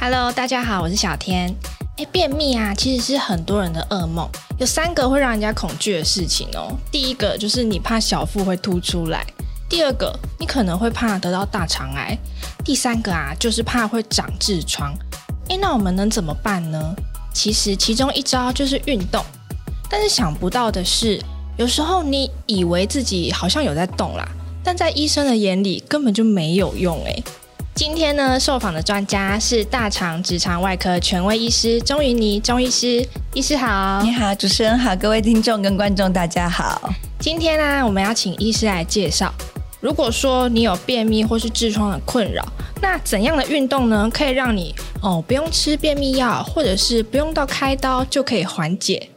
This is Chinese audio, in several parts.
Hello，大家好，我是小天。哎，便秘啊，其实是很多人的噩梦。有三个会让人家恐惧的事情哦。第一个就是你怕小腹会凸出来；第二个，你可能会怕得到大肠癌；第三个啊，就是怕会长痔疮。哎，那我们能怎么办呢？其实其中一招就是运动。但是想不到的是，有时候你以为自己好像有在动啦，但在医生的眼里根本就没有用哎。今天呢，受访的专家是大肠直肠外科权威医师钟云妮钟医师，医师好，你好，主持人好，各位听众跟观众大家好。今天呢，我们要请医师来介绍，如果说你有便秘或是痔疮的困扰，那怎样的运动呢，可以让你哦不用吃便秘药，或者是不用到开刀就可以缓解？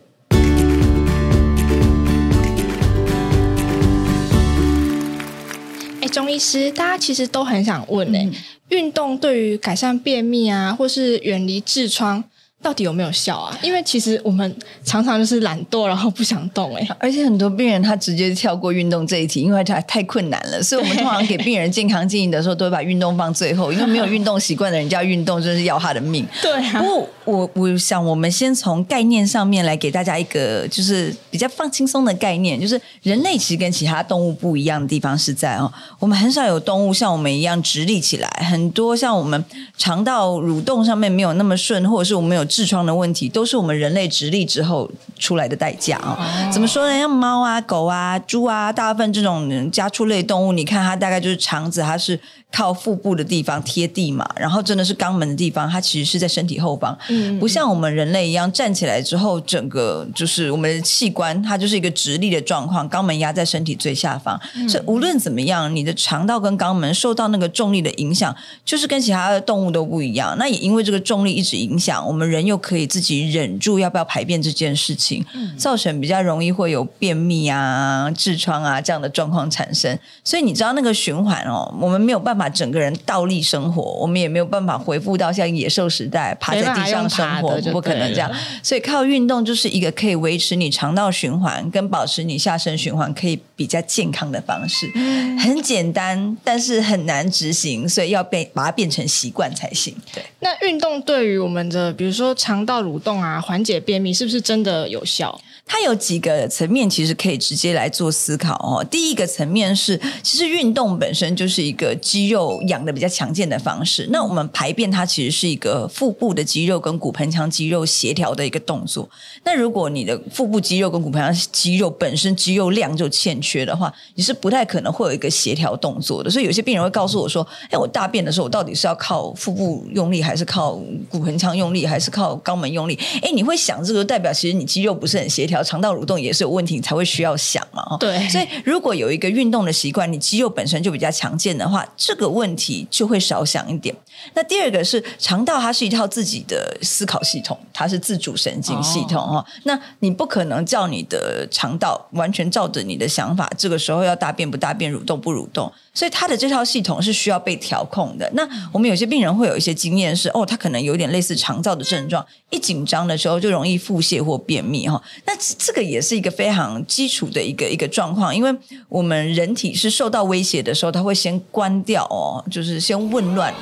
钟医师，大家其实都很想问呢、欸，运、嗯、动对于改善便秘啊，或是远离痔疮，到底有没有效啊？因为其实我们常常就是懒惰，然后不想动哎、欸。而且很多病人他直接跳过运动这一题，因为他太困难了。所以我们通常给病人健康建议的时候，都会把运动放最后，因为没有运动习惯的人家运动，真是要他的命。对啊。不过我我想，我们先从概念上面来给大家一个，就是比较放轻松的概念，就是人类其实跟其他动物不一样的地方是在哦，我们很少有动物像我们一样直立起来，很多像我们肠道蠕动上面没有那么顺，或者是我们有。痔疮的问题都是我们人类直立之后出来的代价啊、怎么说呢？像猫啊、狗啊、猪啊，大部分这种家畜类动物，你看它大概就是肠子，它是。靠腹部的地方贴地嘛，然后真的是肛门的地方，它其实是在身体后方，嗯，不像我们人类一样站起来之后，整个就是我们的器官，它就是一个直立的状况，肛门压在身体最下方，嗯，所以无论怎么样，你的肠道跟肛门受到那个重力的影响，就是跟其他的动物都不一样。那也因为这个重力一直影响，我们人又可以自己忍住要不要排便这件事情，嗯，造成比较容易会有便秘啊、痔疮啊这样的状况产生。所以你知道那个循环哦，我们没有办法。把整个人倒立生活，我们也没有办法恢复到像野兽时代趴在地上生活，不可能这样。所以靠运动就是一个可以维持你肠道循环跟保持你下身循环可以比较健康的方式。很简单，但是很难执行，所以要变把它变成习惯才行。对，那运动对于我们的，比如说肠道蠕动啊，缓解便秘，是不是真的有效？它有几个层面，其实可以直接来做思考哦。第一个层面是，其实运动本身就是一个肌肉养的比较强健的方式。那我们排便，它其实是一个腹部的肌肉跟骨盆腔肌肉协调的一个动作。那如果你的腹部肌肉跟骨盆腔肌肉本身肌肉量就欠缺的话，你是不太可能会有一个协调动作的。所以有些病人会告诉我说：“哎，我大便的时候，我到底是要靠腹部用力，还是靠骨盆腔用力，还是靠肛门用力？”哎，你会想这个，代表其实你肌肉不是很协调。肠道蠕动也是有问题，你才会需要想嘛。对，所以如果有一个运动的习惯，你肌肉本身就比较强健的话，这个问题就会少想一点。那第二个是肠道，它是一套自己的思考系统，它是自主神经系统哈、哦。那你不可能叫你的肠道完全照着你的想法，这个时候要大便不大便，蠕动不蠕动。所以它的这套系统是需要被调控的。那我们有些病人会有一些经验是，哦，他可能有点类似肠道的症状，一紧张的时候就容易腹泻或便秘哈。那这个也是一个非常基础的一个一个状况，因为我们人体是受到威胁的时候，它会先关掉哦，就是先混乱。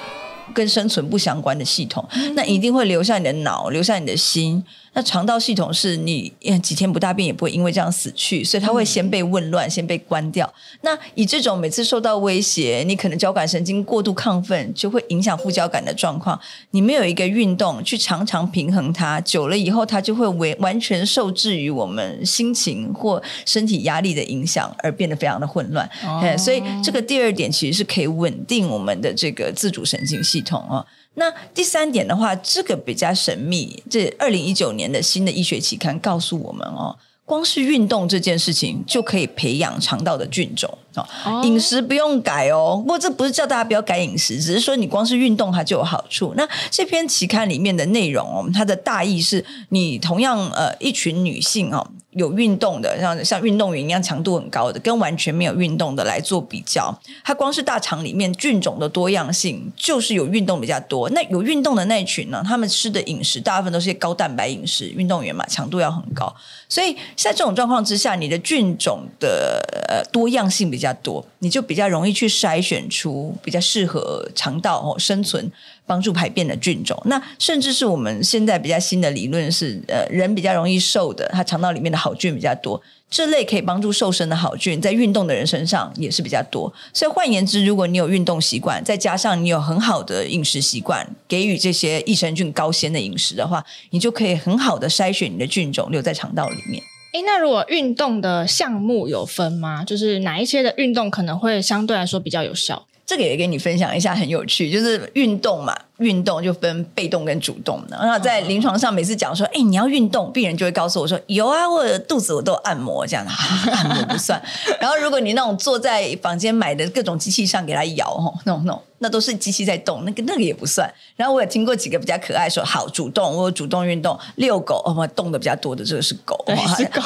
跟生存不相关的系统，那一定会留下你的脑，留下你的心。那肠道系统是你几天不大便也不会因为这样死去，所以它会先被紊乱，先被关掉。那以这种每次受到威胁，你可能交感神经过度亢奋，就会影响副交感的状况。你没有一个运动去常常平衡它，久了以后，它就会完完全受制于我们心情或身体压力的影响，而变得非常的混乱。哦。所以这个第二点其实是可以稳定我们的这个自主神经系统啊。那第三点的话，这个比较神秘。这二零一九年的新的医学期刊告诉我们哦，光是运动这件事情就可以培养肠道的菌种哦。饮食不用改哦，不过这不是叫大家不要改饮食，只是说你光是运动它就有好处。那这篇期刊里面的内容哦，它的大意是你同样呃一群女性哦。有运动的，像像运动员一样强度很高的，跟完全没有运动的来做比较，它光是大肠里面菌种的多样性，就是有运动比较多。那有运动的那一群呢，他们吃的饮食大部分都是些高蛋白饮食，运动员嘛，强度要很高。所以在这种状况之下，你的菌种的呃多样性比比较多，你就比较容易去筛选出比较适合肠道哦生存、帮助排便的菌种。那甚至是我们现在比较新的理论是，呃，人比较容易瘦的，他肠道里面的好菌比较多。这类可以帮助瘦身的好菌，在运动的人身上也是比较多。所以换言之，如果你有运动习惯，再加上你有很好的饮食习惯，给予这些益生菌高纤的饮食的话，你就可以很好的筛选你的菌种留在肠道里面。哎，那如果运动的项目有分吗？就是哪一些的运动可能会相对来说比较有效？这个也给你分享一下，很有趣，就是运动嘛。运动就分被动跟主动的。然后在临床上，每次讲说，哎，你要运动，病人就会告诉我说，有啊，我的肚子我都有按摩这样的，按摩不算。然后如果你那种坐在房间买的各种机器上给他摇，吼，那种那种，那都是机器在动，那个那个也不算。然后我也听过几个比较可爱说，好主动，我有主动运动，遛狗，哦，动的比较多的这个是狗，对，是狗。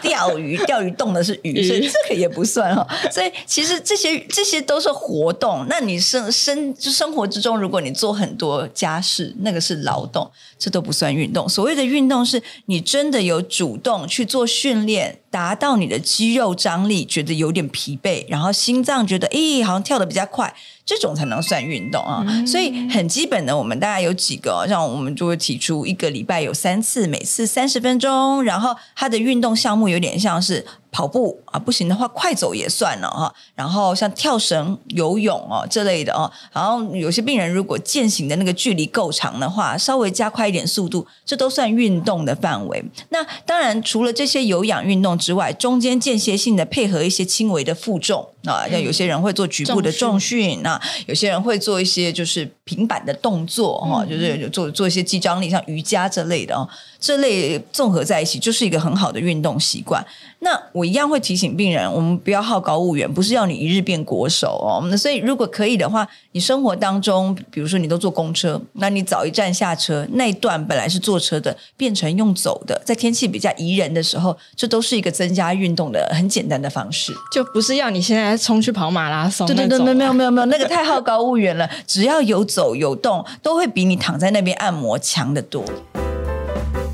钓鱼，钓鱼动的是鱼，所以这个也不算哈。所以其实这些这些都是活动。那你生生就生活之中，如果你做很很多家事，那个是劳动，这都不算运动。所谓的运动，是你真的有主动去做训练，达到你的肌肉张力，觉得有点疲惫，然后心脏觉得，诶，好像跳得比较快。这种才能算运动啊，嗯、所以很基本的，我们大概有几个，像我们就会提出一个礼拜有三次，每次三十分钟，然后它的运动项目有点像是跑步啊，不行的话快走也算了哈，然后像跳绳、游泳哦这类的哦，然后有些病人如果践行的那个距离够长的话，稍微加快一点速度，这都算运动的范围。那当然除了这些有氧运动之外，中间间歇性的配合一些轻微的负重啊，像有些人会做局部的重训那。有些人会做一些就是平板的动作哈，嗯、就是做做一些肌张力，像瑜伽这类的哦。这类综合在一起，就是一个很好的运动习惯。那我一样会提醒病人，我们不要好高骛远，不是要你一日变国手哦。那所以如果可以的话，你生活当中，比如说你都坐公车，那你早一站下车，那一段本来是坐车的，变成用走的，在天气比较宜人的时候，这都是一个增加运动的很简单的方式。就不是要你现在冲去跑马拉松，对对对，没有没有没有没有，那个太好高骛远了。只要有走有动，都会比你躺在那边按摩强得多。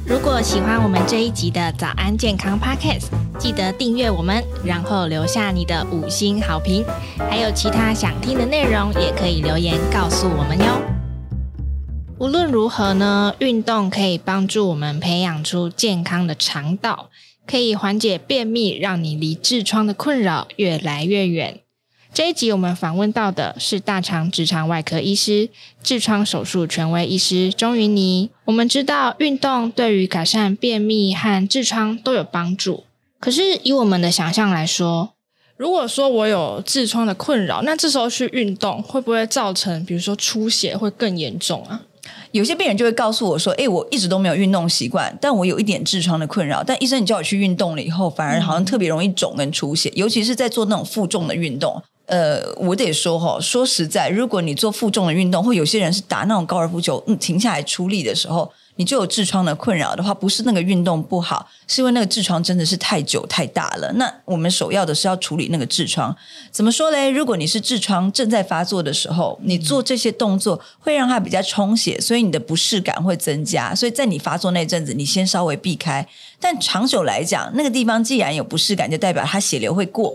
如果喜欢我们这一集的早安健康 Podcast，记得订阅我们，然后留下你的五星好评。还有其他想听的内容，也可以留言告诉我们哟。无论如何呢，运动可以帮助我们培养出健康的肠道，可以缓解便秘，让你离痔疮的困扰越来越远。这一集我们访问到的是大肠直肠外科医师、痔疮手术权威医师钟云妮。我们知道运动对于改善便秘和痔疮都有帮助，可是以我们的想象来说，如果说我有痔疮的困扰，那这时候去运动会不会造成，比如说出血会更严重啊？有些病人就会告诉我说：“诶，我一直都没有运动习惯，但我有一点痔疮的困扰。但医生，你叫我去运动了以后，反而好像特别容易肿跟出血，尤其是在做那种负重的运动。”呃，我得说哈，说实在，如果你做负重的运动，或有些人是打那种高尔夫球，嗯，停下来出力的时候，你就有痔疮的困扰的话，不是那个运动不好，是因为那个痔疮真的是太久太大了。那我们首要的是要处理那个痔疮。怎么说嘞？如果你是痔疮正在发作的时候，你做这些动作会让它比较充血，所以你的不适感会增加。所以在你发作那阵子，你先稍微避开。但长久来讲，那个地方既然有不适感，就代表它血流会过。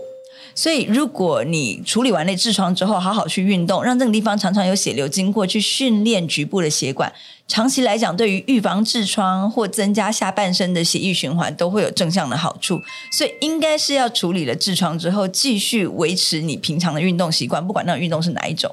所以，如果你处理完那痔疮之后，好好去运动，让这个地方常常有血流经过，去训练局部的血管。长期来讲，对于预防痔疮或增加下半身的血液循环都会有正向的好处，所以应该是要处理了痔疮之后，继续维持你平常的运动习惯，不管那种运动是哪一种，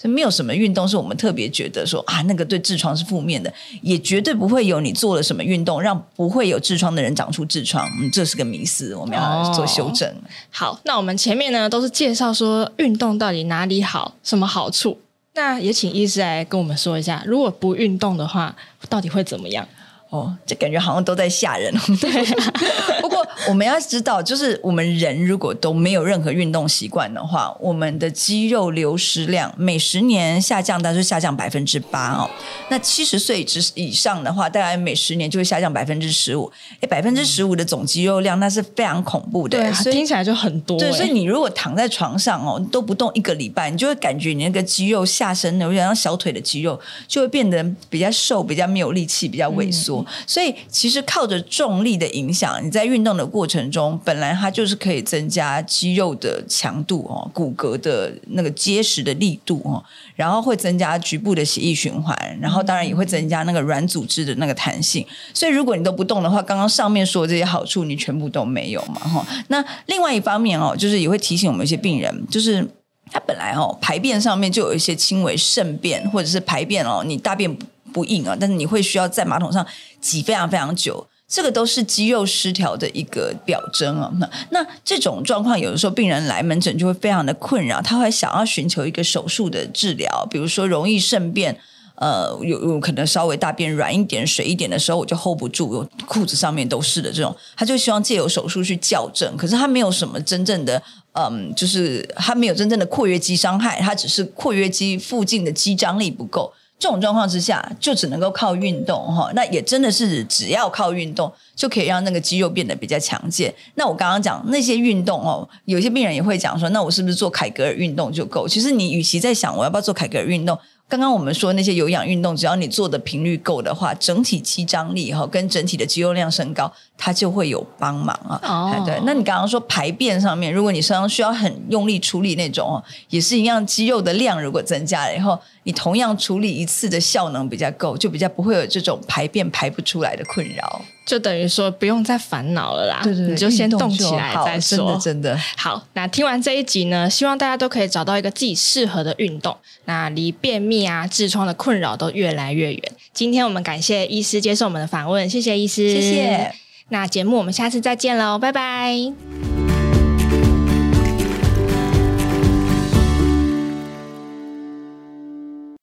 所以没有什么运动是我们特别觉得说啊，那个对痔疮是负面的，也绝对不会有你做了什么运动让不会有痔疮的人长出痔疮，嗯，这是个迷思，我们要做修正。好，那我们前面呢都是介绍说运动到底哪里好，什么好处。那也请医师来跟我们说一下，如果不运动的话，到底会怎么样？哦，这感觉好像都在吓人。对啊，不过我们要知道，就是我们人如果都没有任何运动习惯的话，我们的肌肉流失量每十年下降，但是下降百分之八哦。那七十岁之以上的话，大概每十年就会下降百分之十五。哎，百分之十五的总肌肉量，那是非常恐怖的。对，所以听起来就很多。对，所以你如果躺在床上哦，都不动一个礼拜，你就会感觉你那个肌肉下身的，有点像小腿的肌肉，就会变得比较瘦，比较没有力气，比较萎缩。所以其实靠着重力的影响，你在运动的过程中，本来它就是可以增加肌肉的强度哦，骨骼的那个结实的力度哦，然后会增加局部的血液循环，然后当然也会增加那个软组织的那个弹性。所以如果你都不动的话，刚刚上面说的这些好处你全部都没有嘛哈。那另外一方面哦，就是也会提醒我们一些病人，就是。它本来哦，排便上面就有一些轻微渗便，或者是排便哦，你大便不硬啊，但是你会需要在马桶上挤非常非常久，这个都是肌肉失调的一个表征啊。那那这种状况，有的时候病人来门诊就会非常的困扰，他会想要寻求一个手术的治疗，比如说容易渗便。呃，有有可能稍微大便软一点、水一点的时候，我就 hold 不住，裤子上面都是的这种，他就希望借由手术去校正，可是他没有什么真正的，嗯，就是他没有真正的括约肌伤害，他只是括约肌附近的肌张力不够，这种状况之下，就只能够靠运动哈，那也真的是只要靠运动就可以让那个肌肉变得比较强健。那我刚刚讲那些运动哦，有些病人也会讲说，那我是不是做凯格尔运动就够？其实你与其在想我要不要做凯格尔运动。刚刚我们说那些有氧运动，只要你做的频率够的话，整体肌张力哈跟整体的肌肉量升高，它就会有帮忙啊。哦，对。那你刚刚说排便上面，如果你身上需要很用力处理那种哦，也是一样，肌肉的量如果增加了以后，你同样处理一次的效能比较够，就比较不会有这种排便排不出来的困扰。就等于说不用再烦恼了啦，对对对，你就先动起来再说。真的真的好。那听完这一集呢，希望大家都可以找到一个自己适合的运动，那离便秘啊、痔疮的困扰都越来越远。今天我们感谢医师接受我们的访问，谢谢医师，谢谢。那节目我们下次再见喽，拜拜。